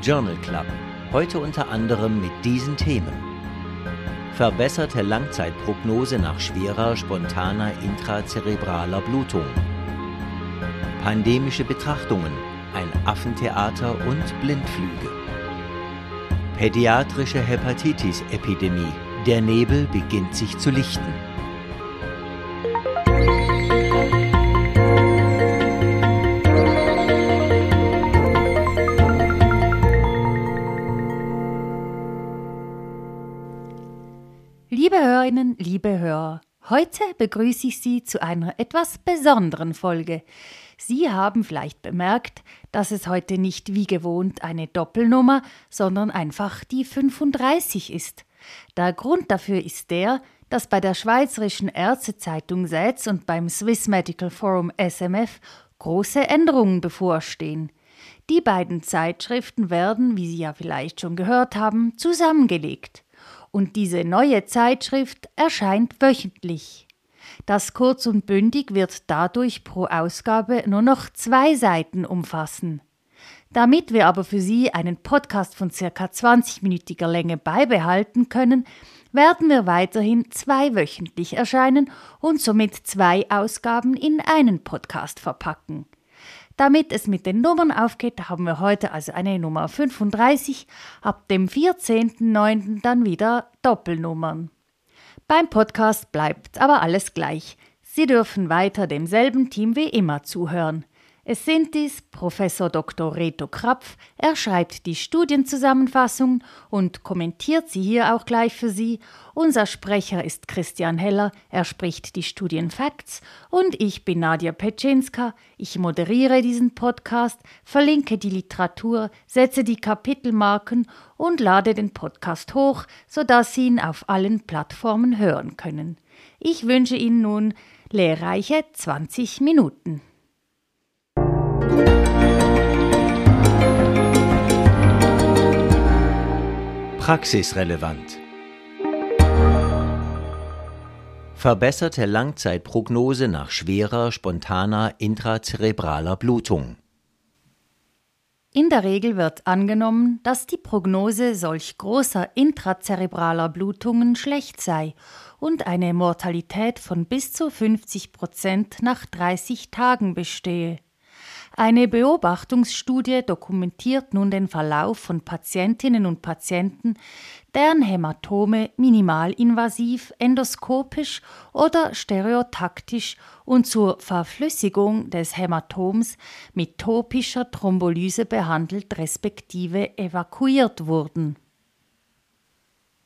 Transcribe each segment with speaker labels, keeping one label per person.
Speaker 1: Journal Club. Heute unter anderem mit diesen Themen. Verbesserte Langzeitprognose nach schwerer, spontaner intrazerebraler Blutung. Pandemische Betrachtungen, ein Affentheater und Blindflüge. Pädiatrische Hepatitis-Epidemie. Der Nebel beginnt sich zu lichten.
Speaker 2: Liebe Hörerinnen, liebe Hörer, heute begrüße ich Sie zu einer etwas besonderen Folge. Sie haben vielleicht bemerkt, dass es heute nicht wie gewohnt eine Doppelnummer, sondern einfach die 35 ist. Der Grund dafür ist der, dass bei der Schweizerischen Ärztezeitung SETS und beim Swiss Medical Forum SMF große Änderungen bevorstehen. Die beiden Zeitschriften werden, wie Sie ja vielleicht schon gehört haben, zusammengelegt und diese neue Zeitschrift erscheint wöchentlich. Das kurz und bündig wird dadurch pro Ausgabe nur noch zwei Seiten umfassen. Damit wir aber für Sie einen Podcast von circa 20-minütiger Länge beibehalten können, werden wir weiterhin zweiwöchentlich erscheinen und somit zwei Ausgaben in einen Podcast verpacken. Damit es mit den Nummern aufgeht, haben wir heute also eine Nummer 35, ab dem 14.09. dann wieder Doppelnummern. Beim Podcast bleibt aber alles gleich. Sie dürfen weiter demselben Team wie immer zuhören. Es sind dies Professor Dr. Reto Krapf, er schreibt die Studienzusammenfassung und kommentiert sie hier auch gleich für Sie. Unser Sprecher ist Christian Heller, er spricht die Studienfacts und ich bin Nadja Petschinska. Ich moderiere diesen Podcast, verlinke die Literatur, setze die Kapitelmarken und lade den Podcast hoch, sodass Sie ihn auf allen Plattformen hören können. Ich wünsche Ihnen nun lehrreiche 20 Minuten.
Speaker 1: Praxisrelevant. Verbesserte Langzeitprognose nach schwerer, spontaner intrazerebraler Blutung.
Speaker 2: In der Regel wird angenommen, dass die Prognose solch großer intrazerebraler Blutungen schlecht sei und eine Mortalität von bis zu 50 Prozent nach 30 Tagen bestehe. Eine Beobachtungsstudie dokumentiert nun den Verlauf von Patientinnen und Patienten, deren Hämatome minimalinvasiv, endoskopisch oder stereotaktisch und zur Verflüssigung des Hämatoms mit topischer Thrombolyse behandelt respektive evakuiert wurden.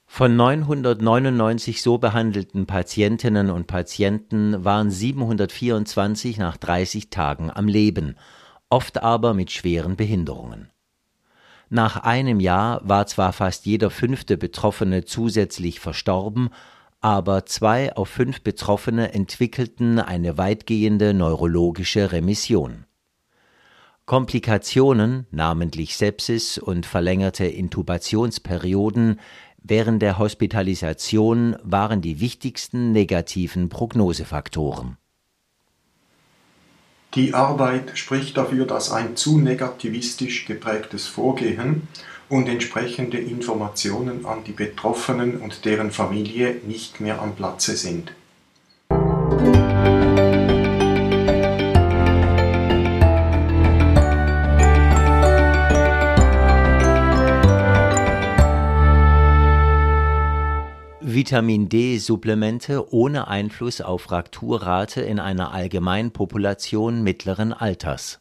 Speaker 1: Von 999 so behandelten Patientinnen und Patienten waren 724 nach 30 Tagen am Leben, oft aber mit schweren Behinderungen. Nach einem Jahr war zwar fast jeder fünfte Betroffene zusätzlich verstorben, aber zwei auf fünf Betroffene entwickelten eine weitgehende neurologische Remission. Komplikationen, namentlich Sepsis und verlängerte Intubationsperioden während der Hospitalisation waren die wichtigsten negativen Prognosefaktoren.
Speaker 3: Die Arbeit spricht dafür, dass ein zu negativistisch geprägtes Vorgehen und entsprechende Informationen an die Betroffenen und deren Familie nicht mehr am Platze sind.
Speaker 1: Vitamin D-Supplemente ohne Einfluss auf Frakturrate in einer Allgemeinpopulation mittleren Alters.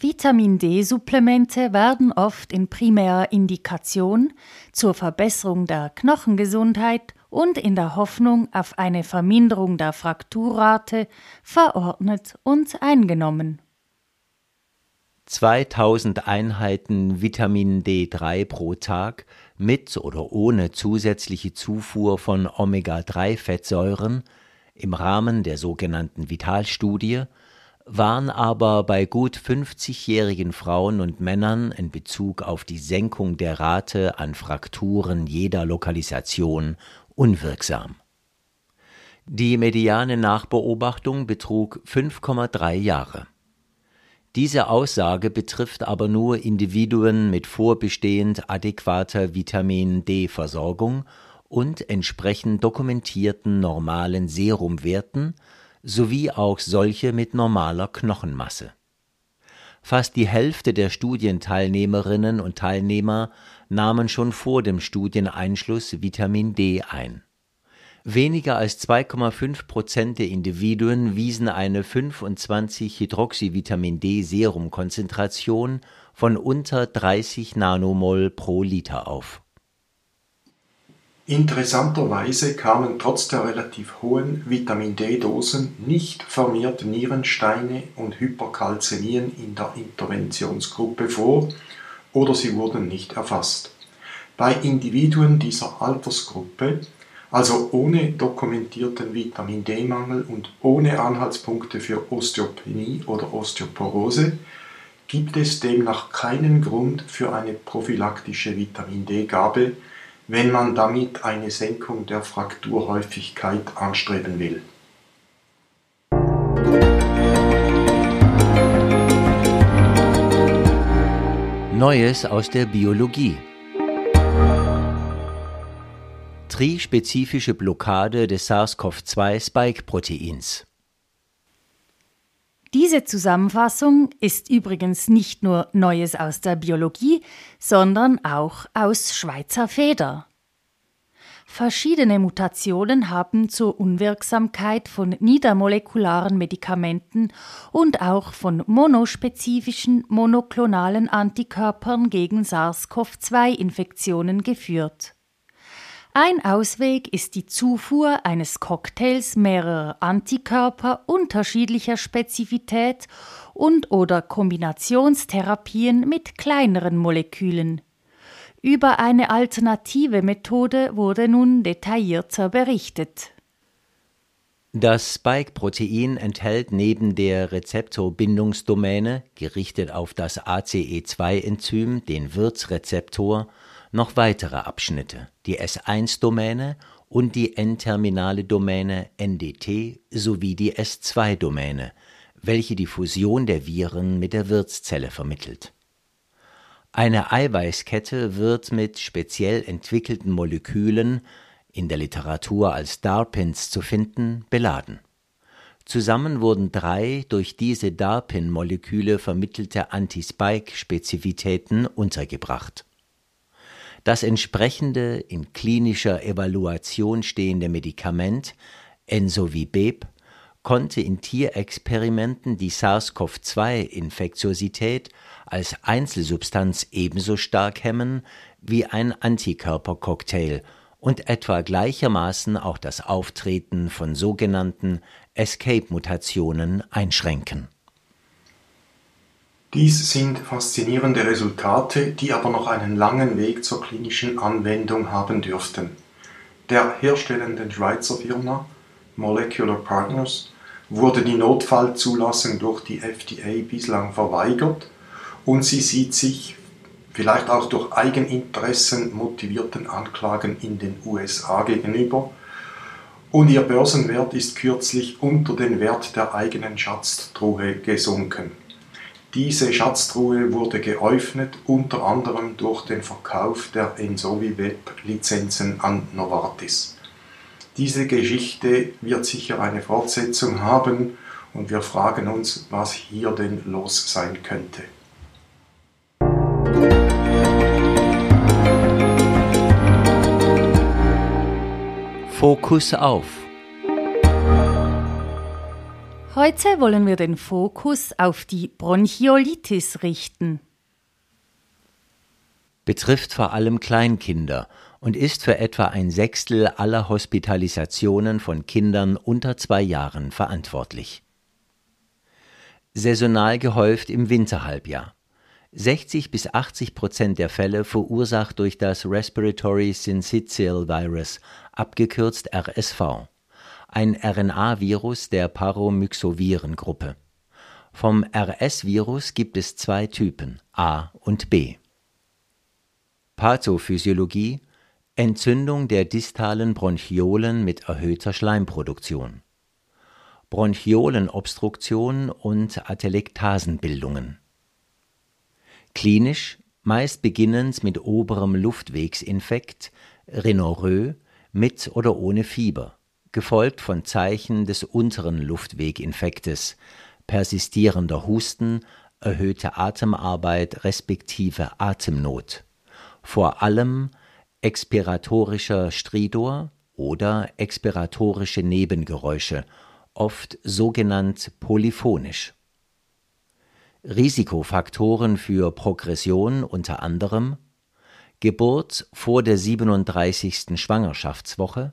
Speaker 2: Vitamin D-Supplemente werden oft in primärer Indikation zur Verbesserung der Knochengesundheit und in der Hoffnung auf eine Verminderung der Frakturrate verordnet und eingenommen.
Speaker 1: 2000 Einheiten Vitamin D3 pro Tag mit oder ohne zusätzliche Zufuhr von Omega-3-Fettsäuren im Rahmen der sogenannten Vitalstudie waren aber bei gut 50-jährigen Frauen und Männern in Bezug auf die Senkung der Rate an Frakturen jeder Lokalisation unwirksam. Die mediane Nachbeobachtung betrug 5,3 Jahre. Diese Aussage betrifft aber nur Individuen mit vorbestehend adäquater Vitamin D-Versorgung und entsprechend dokumentierten normalen Serumwerten sowie auch solche mit normaler Knochenmasse. Fast die Hälfte der Studienteilnehmerinnen und Teilnehmer nahmen schon vor dem Studieneinschluss Vitamin D ein. Weniger als 2,5 Prozent der Individuen wiesen eine 25-Hydroxyvitamin-D-Serumkonzentration von unter 30 Nanomol pro Liter auf.
Speaker 3: Interessanterweise kamen trotz der relativ hohen Vitamin-D-Dosen nicht vermehrt Nierensteine und Hyperkalzämien in der Interventionsgruppe vor oder sie wurden nicht erfasst. Bei Individuen dieser Altersgruppe also ohne dokumentierten Vitamin-D-Mangel und ohne Anhaltspunkte für Osteopenie oder Osteoporose, gibt es demnach keinen Grund für eine prophylaktische Vitamin-D-Gabe, wenn man damit eine Senkung der Frakturhäufigkeit anstreben will.
Speaker 1: Neues aus der Biologie trispezifische Blockade des SARS-CoV-2-Spike-Proteins.
Speaker 2: Diese Zusammenfassung ist übrigens nicht nur Neues aus der Biologie, sondern auch aus Schweizer Feder. Verschiedene Mutationen haben zur Unwirksamkeit von niedermolekularen Medikamenten und auch von monospezifischen monoklonalen Antikörpern gegen SARS-CoV-2-Infektionen geführt. Ein Ausweg ist die Zufuhr eines Cocktails mehrerer Antikörper unterschiedlicher Spezifität und oder Kombinationstherapien mit kleineren Molekülen. Über eine alternative Methode wurde nun detaillierter berichtet.
Speaker 1: Das Spike-Protein enthält neben der Rezeptorbindungsdomäne, gerichtet auf das ACE2-Enzym, den Wirtsrezeptor, noch weitere Abschnitte, die S1-Domäne und die N-terminale Domäne NDT sowie die S2-Domäne, welche die Fusion der Viren mit der Wirtszelle vermittelt. Eine Eiweißkette wird mit speziell entwickelten Molekülen, in der Literatur als DARPins zu finden, beladen. Zusammen wurden drei durch diese DARPin-Moleküle vermittelte Anti-Spike-Spezifitäten untergebracht das entsprechende in klinischer Evaluation stehende Medikament Ensovibep konnte in Tierexperimenten die SARS-CoV-2-Infektiosität als Einzelsubstanz ebenso stark hemmen wie ein Antikörpercocktail und etwa gleichermaßen auch das Auftreten von sogenannten Escape-Mutationen einschränken
Speaker 3: dies sind faszinierende Resultate, die aber noch einen langen Weg zur klinischen Anwendung haben dürften. Der herstellenden Schweizer Firma Molecular Partners wurde die Notfallzulassung durch die FDA bislang verweigert und sie sieht sich vielleicht auch durch Eigeninteressen motivierten Anklagen in den USA gegenüber und ihr Börsenwert ist kürzlich unter den Wert der eigenen Schatztruhe gesunken. Diese Schatztruhe wurde geöffnet unter anderem durch den Verkauf der Ensovibep-Lizenzen an Novartis. Diese Geschichte wird sicher eine Fortsetzung haben und wir fragen uns, was hier denn los sein könnte.
Speaker 1: Fokus auf
Speaker 2: Heute wollen wir den Fokus auf die Bronchiolitis richten.
Speaker 1: Betrifft vor allem Kleinkinder und ist für etwa ein Sechstel aller Hospitalisationen von Kindern unter zwei Jahren verantwortlich. Saisonal gehäuft im Winterhalbjahr. 60 bis 80 Prozent der Fälle verursacht durch das Respiratory Syncytial Virus, abgekürzt RSV ein RNA-Virus der Paromyxovirengruppe. Vom RS-Virus gibt es zwei Typen, A und B. Pathophysiologie Entzündung der distalen Bronchiolen mit erhöhter Schleimproduktion. Bronchiolenobstruktion und Atelektasenbildungen. Klinisch meist beginnend mit oberem Luftwegsinfekt, Rhinorrhoe, mit oder ohne Fieber, gefolgt von Zeichen des unteren Luftweginfektes, persistierender Husten, erhöhte Atemarbeit respektive Atemnot, vor allem expiratorischer Stridor oder expiratorische Nebengeräusche, oft sogenannt polyphonisch. Risikofaktoren für Progression unter anderem Geburt vor der 37. Schwangerschaftswoche,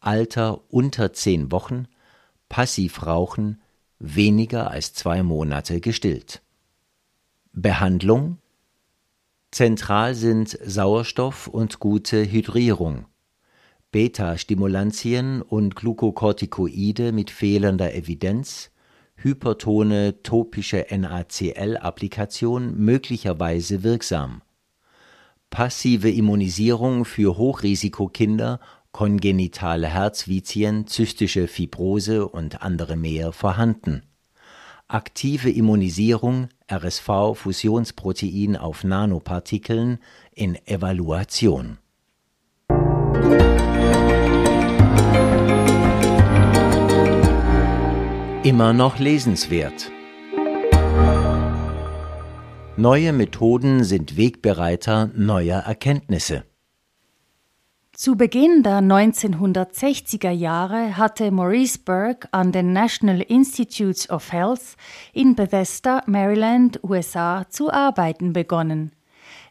Speaker 1: Alter unter 10 Wochen, Passivrauchen, weniger als zwei Monate gestillt. Behandlung Zentral sind Sauerstoff und gute Hydrierung, Beta-Stimulantien und Glukokortikoide mit fehlender Evidenz, hypertone topische NaCl-Applikation möglicherweise wirksam. Passive Immunisierung für Hochrisikokinder, kongenitale Herzvizien, zystische Fibrose und andere mehr vorhanden. Aktive Immunisierung RSV-Fusionsprotein auf Nanopartikeln in Evaluation. Immer noch lesenswert. Neue Methoden sind Wegbereiter neuer Erkenntnisse.
Speaker 2: Zu Beginn der 1960er Jahre hatte Maurice Burke an den National Institutes of Health in Bethesda, Maryland, USA zu arbeiten begonnen.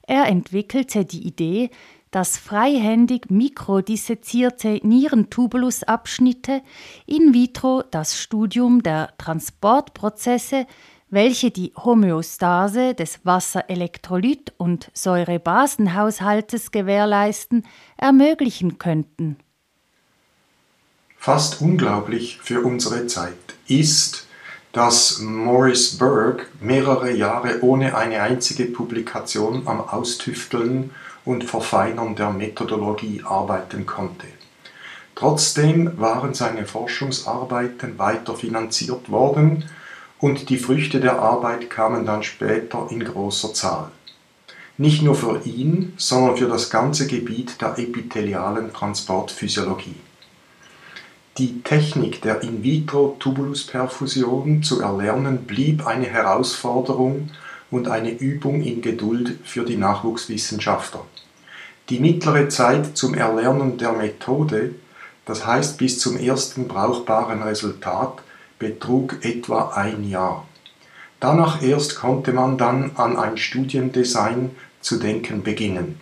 Speaker 2: Er entwickelte die Idee, dass freihändig mikrodissezierte Nierentubulusabschnitte in vitro das Studium der Transportprozesse welche die Homöostase des Wasserelektrolyt- und Säurebasenhaushaltes gewährleisten, ermöglichen könnten.
Speaker 3: Fast unglaublich für unsere Zeit ist, dass Maurice Berg mehrere Jahre ohne eine einzige Publikation am Austüfteln und Verfeinern der Methodologie arbeiten konnte. Trotzdem waren seine Forschungsarbeiten weiter finanziert worden und die Früchte der Arbeit kamen dann später in großer Zahl. Nicht nur für ihn, sondern für das ganze Gebiet der epithelialen Transportphysiologie. Die Technik der In-vitro-Tubulusperfusion zu erlernen blieb eine Herausforderung und eine Übung in Geduld für die Nachwuchswissenschaftler. Die mittlere Zeit zum Erlernen der Methode, das heißt bis zum ersten brauchbaren Resultat, betrug etwa ein Jahr. Danach erst konnte man dann an ein Studiendesign zu denken beginnen.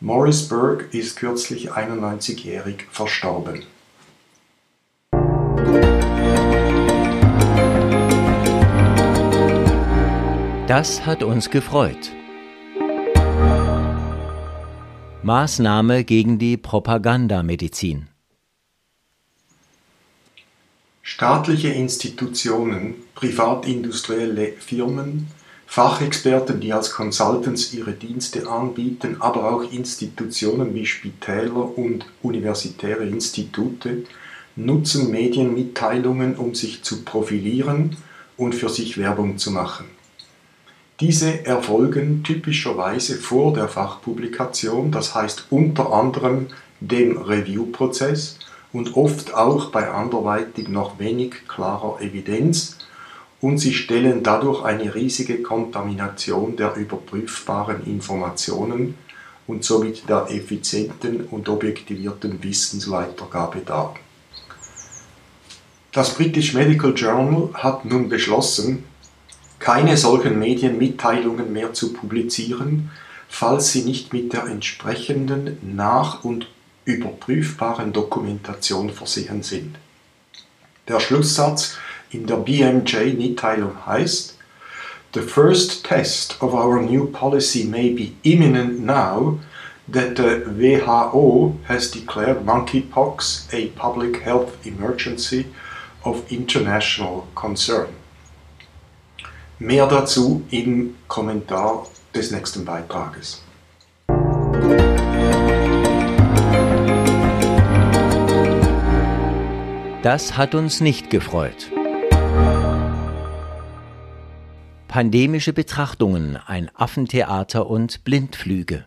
Speaker 3: Morris Berg ist kürzlich 91-jährig verstorben.
Speaker 1: Das hat uns gefreut. Maßnahme gegen die Propagandamedizin.
Speaker 3: Staatliche Institutionen, privatindustrielle Firmen, Fachexperten, die als Consultants ihre Dienste anbieten, aber auch Institutionen wie Spitäler und universitäre Institute nutzen Medienmitteilungen, um sich zu profilieren und für sich Werbung zu machen. Diese erfolgen typischerweise vor der Fachpublikation, das heißt unter anderem dem Review-Prozess und oft auch bei anderweitig noch wenig klarer Evidenz und sie stellen dadurch eine riesige Kontamination der überprüfbaren Informationen und somit der effizienten und objektivierten Wissensweitergabe dar. Das British Medical Journal hat nun beschlossen, keine solchen Medienmitteilungen mehr zu publizieren, falls sie nicht mit der entsprechenden Nach- und überprüfbaren Dokumentation versehen sind. Der Schlusssatz in der BMJ-Mitteilung heißt, The first test of our new policy may be imminent now that the WHO has declared monkeypox a public health emergency of international concern. Mehr dazu im Kommentar des nächsten Beitrages.
Speaker 1: Das hat uns nicht gefreut. Pandemische Betrachtungen, ein Affentheater und Blindflüge.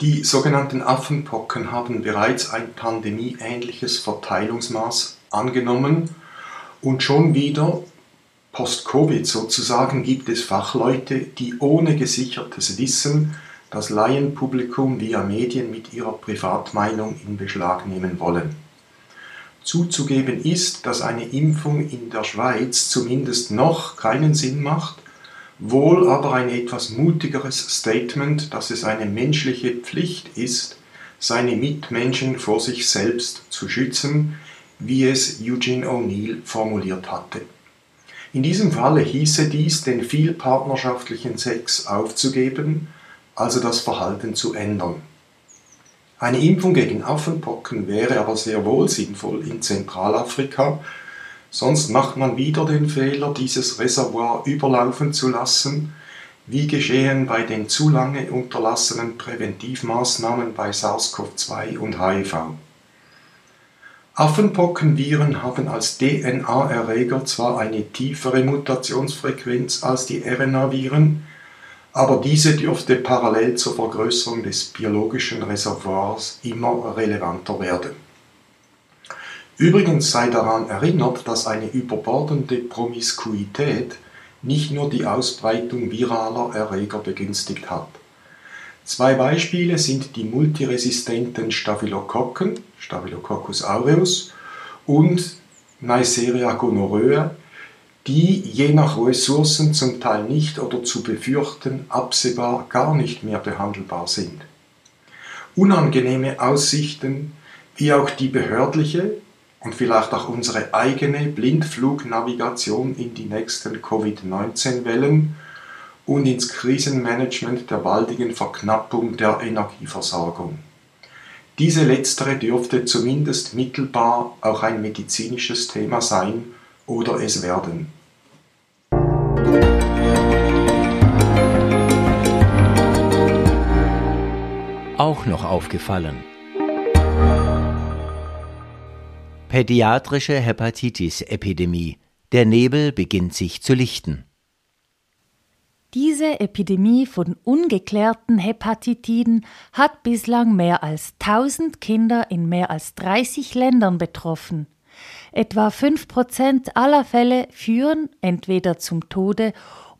Speaker 3: Die sogenannten Affenpocken haben bereits ein pandemieähnliches Verteilungsmaß angenommen und schon wieder, post-Covid sozusagen, gibt es Fachleute, die ohne gesichertes Wissen das Laienpublikum via Medien mit ihrer Privatmeinung in Beschlag nehmen wollen. Zuzugeben ist, dass eine Impfung in der Schweiz zumindest noch keinen Sinn macht wohl aber ein etwas mutigeres Statement, dass es eine menschliche Pflicht ist, seine Mitmenschen vor sich selbst zu schützen, wie es Eugene O'Neill formuliert hatte. In diesem Falle hieße dies, den vielpartnerschaftlichen Sex aufzugeben, also das Verhalten zu ändern. Eine Impfung gegen Affenpocken wäre aber sehr wohl sinnvoll in Zentralafrika, Sonst macht man wieder den Fehler, dieses Reservoir überlaufen zu lassen, wie geschehen bei den zu lange unterlassenen Präventivmaßnahmen bei SARS-CoV-2 und HIV. Affenpockenviren haben als DNA-Erreger zwar eine tiefere Mutationsfrequenz als die RNA-Viren, aber diese dürfte parallel zur Vergrößerung des biologischen Reservoirs immer relevanter werden. Übrigens sei daran erinnert, dass eine überbordende Promiskuität nicht nur die Ausbreitung viraler Erreger begünstigt hat. Zwei Beispiele sind die multiresistenten Staphylokokken (Staphylococcus aureus) und Neisseria gonorrhoeae, die je nach Ressourcen zum Teil nicht oder zu befürchten absehbar gar nicht mehr behandelbar sind. Unangenehme Aussichten wie auch die behördliche und vielleicht auch unsere eigene Blindflugnavigation in die nächsten Covid-19-Wellen und ins Krisenmanagement der baldigen Verknappung der Energieversorgung. Diese letztere dürfte zumindest mittelbar auch ein medizinisches Thema sein oder es werden.
Speaker 1: Auch noch aufgefallen. Pädiatrische Hepatitis-Epidemie. Der Nebel beginnt sich zu lichten.
Speaker 2: Diese Epidemie von ungeklärten Hepatitiden hat bislang mehr als 1000 Kinder in mehr als 30 Ländern betroffen. Etwa 5 Prozent aller Fälle führen entweder zum Tode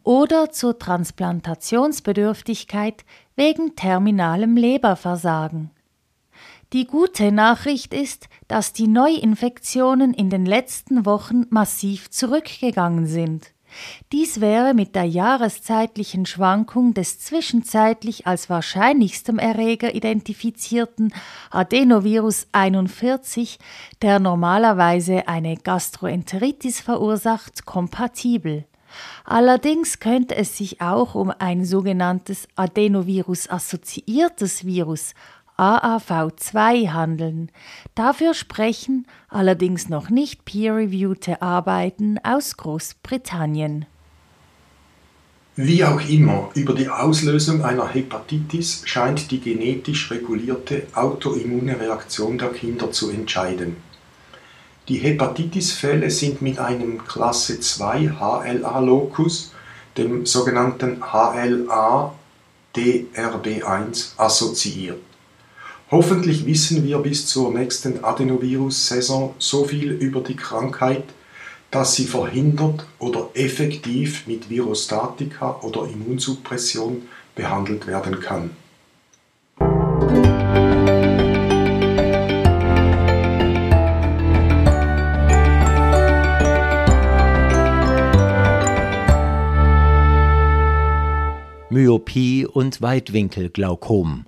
Speaker 2: oder zur Transplantationsbedürftigkeit wegen terminalem Leberversagen. Die gute Nachricht ist, dass die Neuinfektionen in den letzten Wochen massiv zurückgegangen sind. Dies wäre mit der jahreszeitlichen Schwankung des zwischenzeitlich als wahrscheinlichstem Erreger identifizierten Adenovirus 41, der normalerweise eine Gastroenteritis verursacht, kompatibel. Allerdings könnte es sich auch um ein sogenanntes Adenovirus-assoziiertes Virus, AAV2 handeln. Dafür sprechen allerdings noch nicht peer-reviewte Arbeiten aus Großbritannien.
Speaker 3: Wie auch immer, über die Auslösung einer Hepatitis scheint die genetisch regulierte autoimmune Reaktion der Kinder zu entscheiden. Die Hepatitisfälle sind mit einem Klasse 2 HLA-Locus, dem sogenannten HLA-DRB1, assoziiert. Hoffentlich wissen wir bis zur nächsten Adenovirus-Saison so viel über die Krankheit, dass sie verhindert oder effektiv mit Virostatika oder Immunsuppression behandelt werden kann.
Speaker 1: Myopie und Weitwinkelglaukom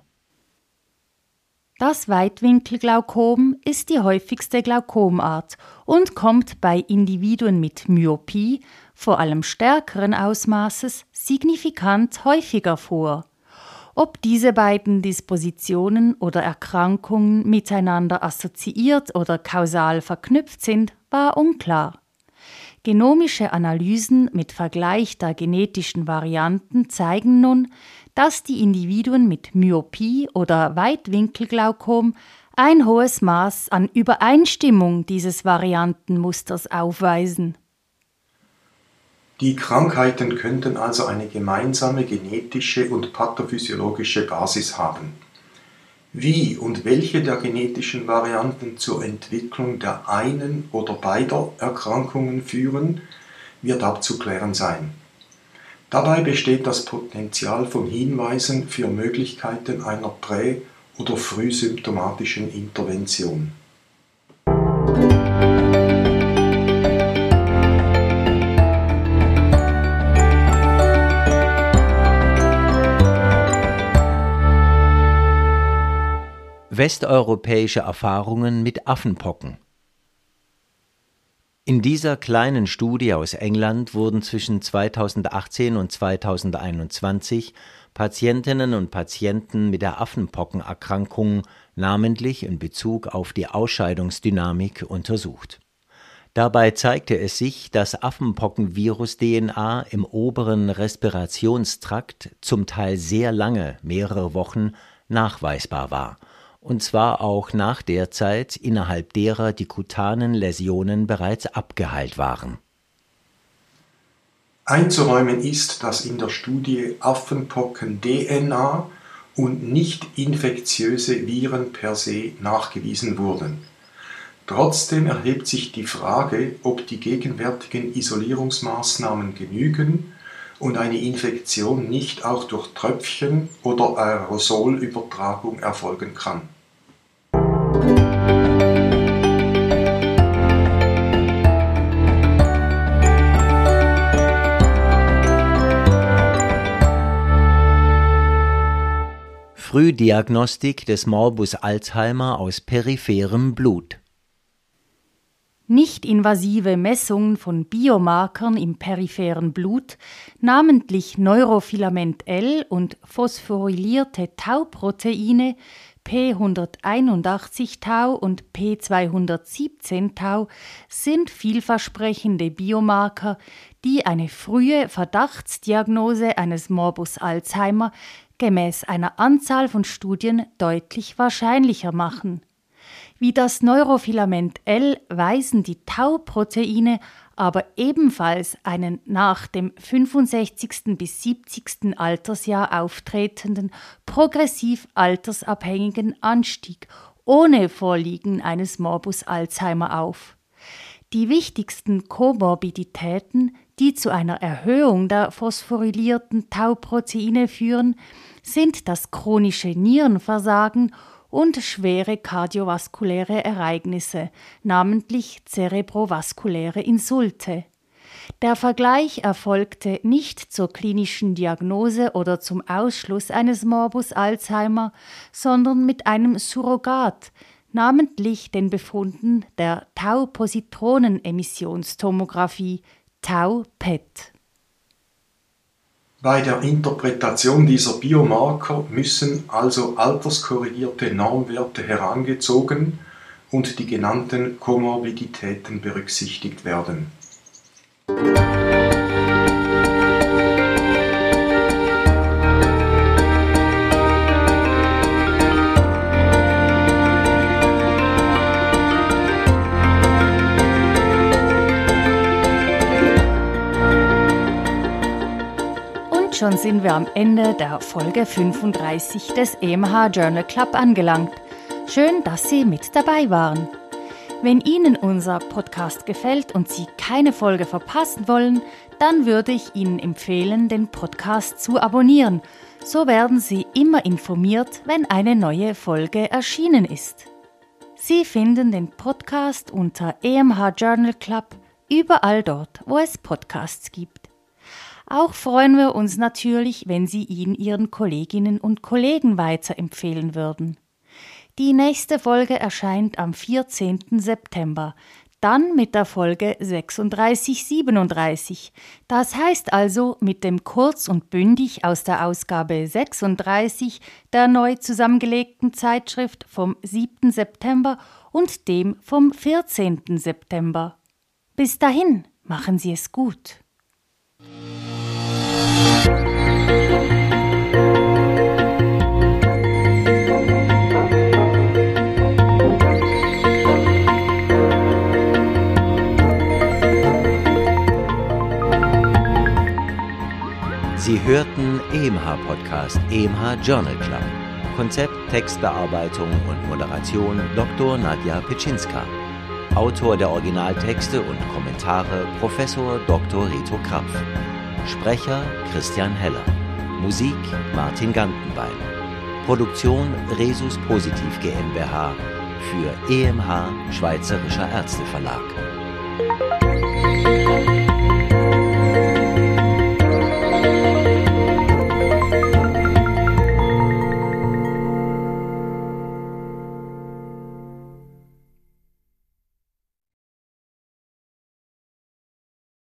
Speaker 2: das Weitwinkelglaukom ist die häufigste Glaukomart und kommt bei Individuen mit Myopie, vor allem stärkeren Ausmaßes, signifikant häufiger vor. Ob diese beiden Dispositionen oder Erkrankungen miteinander assoziiert oder kausal verknüpft sind, war unklar. Genomische Analysen mit Vergleich der genetischen Varianten zeigen nun, dass die Individuen mit Myopie oder Weitwinkelglaukom ein hohes Maß an Übereinstimmung dieses Variantenmusters aufweisen.
Speaker 3: Die Krankheiten könnten also eine gemeinsame genetische und pathophysiologische Basis haben. Wie und welche der genetischen Varianten zur Entwicklung der einen oder beider Erkrankungen führen, wird abzuklären sein. Dabei besteht das Potenzial von Hinweisen für Möglichkeiten einer prä- oder frühsymptomatischen Intervention.
Speaker 1: Westeuropäische Erfahrungen mit Affenpocken In dieser kleinen Studie aus England wurden zwischen 2018 und 2021 Patientinnen und Patienten mit der Affenpockenerkrankung namentlich in Bezug auf die Ausscheidungsdynamik untersucht. Dabei zeigte es sich, dass Affenpockenvirus-DNA im oberen Respirationstrakt zum Teil sehr lange, mehrere Wochen, nachweisbar war – und zwar auch nach der Zeit, innerhalb derer die kutanen Läsionen bereits abgeheilt waren.
Speaker 3: Einzuräumen ist, dass in der Studie Affenpocken-DNA und nicht infektiöse Viren per se nachgewiesen wurden. Trotzdem erhebt sich die Frage, ob die gegenwärtigen Isolierungsmaßnahmen genügen und eine Infektion nicht auch durch Tröpfchen oder Aerosolübertragung erfolgen kann.
Speaker 1: Frühdiagnostik des Morbus Alzheimer aus peripherem Blut.
Speaker 2: Nicht-invasive Messungen von Biomarkern im peripheren Blut, namentlich Neurofilament L und phosphorylierte Tauproteine P181 Tau und P217 Tau sind vielversprechende Biomarker, die eine frühe Verdachtsdiagnose eines Morbus Alzheimer gemäß einer Anzahl von Studien deutlich wahrscheinlicher machen. Wie das Neurofilament L weisen die Tau-Proteine aber ebenfalls einen nach dem 65. bis 70. Altersjahr auftretenden progressiv altersabhängigen Anstieg ohne Vorliegen eines Morbus Alzheimer auf. Die wichtigsten Komorbiditäten, die zu einer Erhöhung der phosphorylierten Tauproteine führen, sind das chronische Nierenversagen und schwere kardiovaskuläre Ereignisse, namentlich zerebrovaskuläre Insulte. Der Vergleich erfolgte nicht zur klinischen Diagnose oder zum Ausschluss eines Morbus Alzheimer, sondern mit einem Surrogat, namentlich den Befunden der Tau-Positronenemissionstomographie Tau-PET.
Speaker 3: Bei der Interpretation dieser Biomarker müssen also alterskorrigierte Normwerte herangezogen und die genannten Komorbiditäten berücksichtigt werden.
Speaker 2: Schon sind wir am Ende der Folge 35 des EMH Journal Club angelangt. Schön, dass Sie mit dabei waren. Wenn Ihnen unser Podcast gefällt und Sie keine Folge verpassen wollen, dann würde ich Ihnen empfehlen, den Podcast zu abonnieren. So werden Sie immer informiert, wenn eine neue Folge erschienen ist. Sie finden den Podcast unter EMH Journal Club überall dort, wo es Podcasts gibt. Auch freuen wir uns natürlich, wenn Sie ihn Ihren Kolleginnen und Kollegen weiterempfehlen würden. Die nächste Folge erscheint am 14. September, dann mit der Folge 3637. Das heißt also mit dem kurz und bündig aus der Ausgabe 36 der neu zusammengelegten Zeitschrift vom 7. September und dem vom 14. September. Bis dahin, machen Sie es gut.
Speaker 1: Sie hörten EMH-Podcast EMH Journal Club. Konzept, Textbearbeitung und Moderation Dr. Nadja Pitschinska. Autor der Originaltexte und Kommentare Professor Dr. Reto Krapf. Sprecher Christian Heller. Musik Martin Gantenbein. Produktion Resus Positiv GmbH für EMH Schweizerischer Ärzteverlag.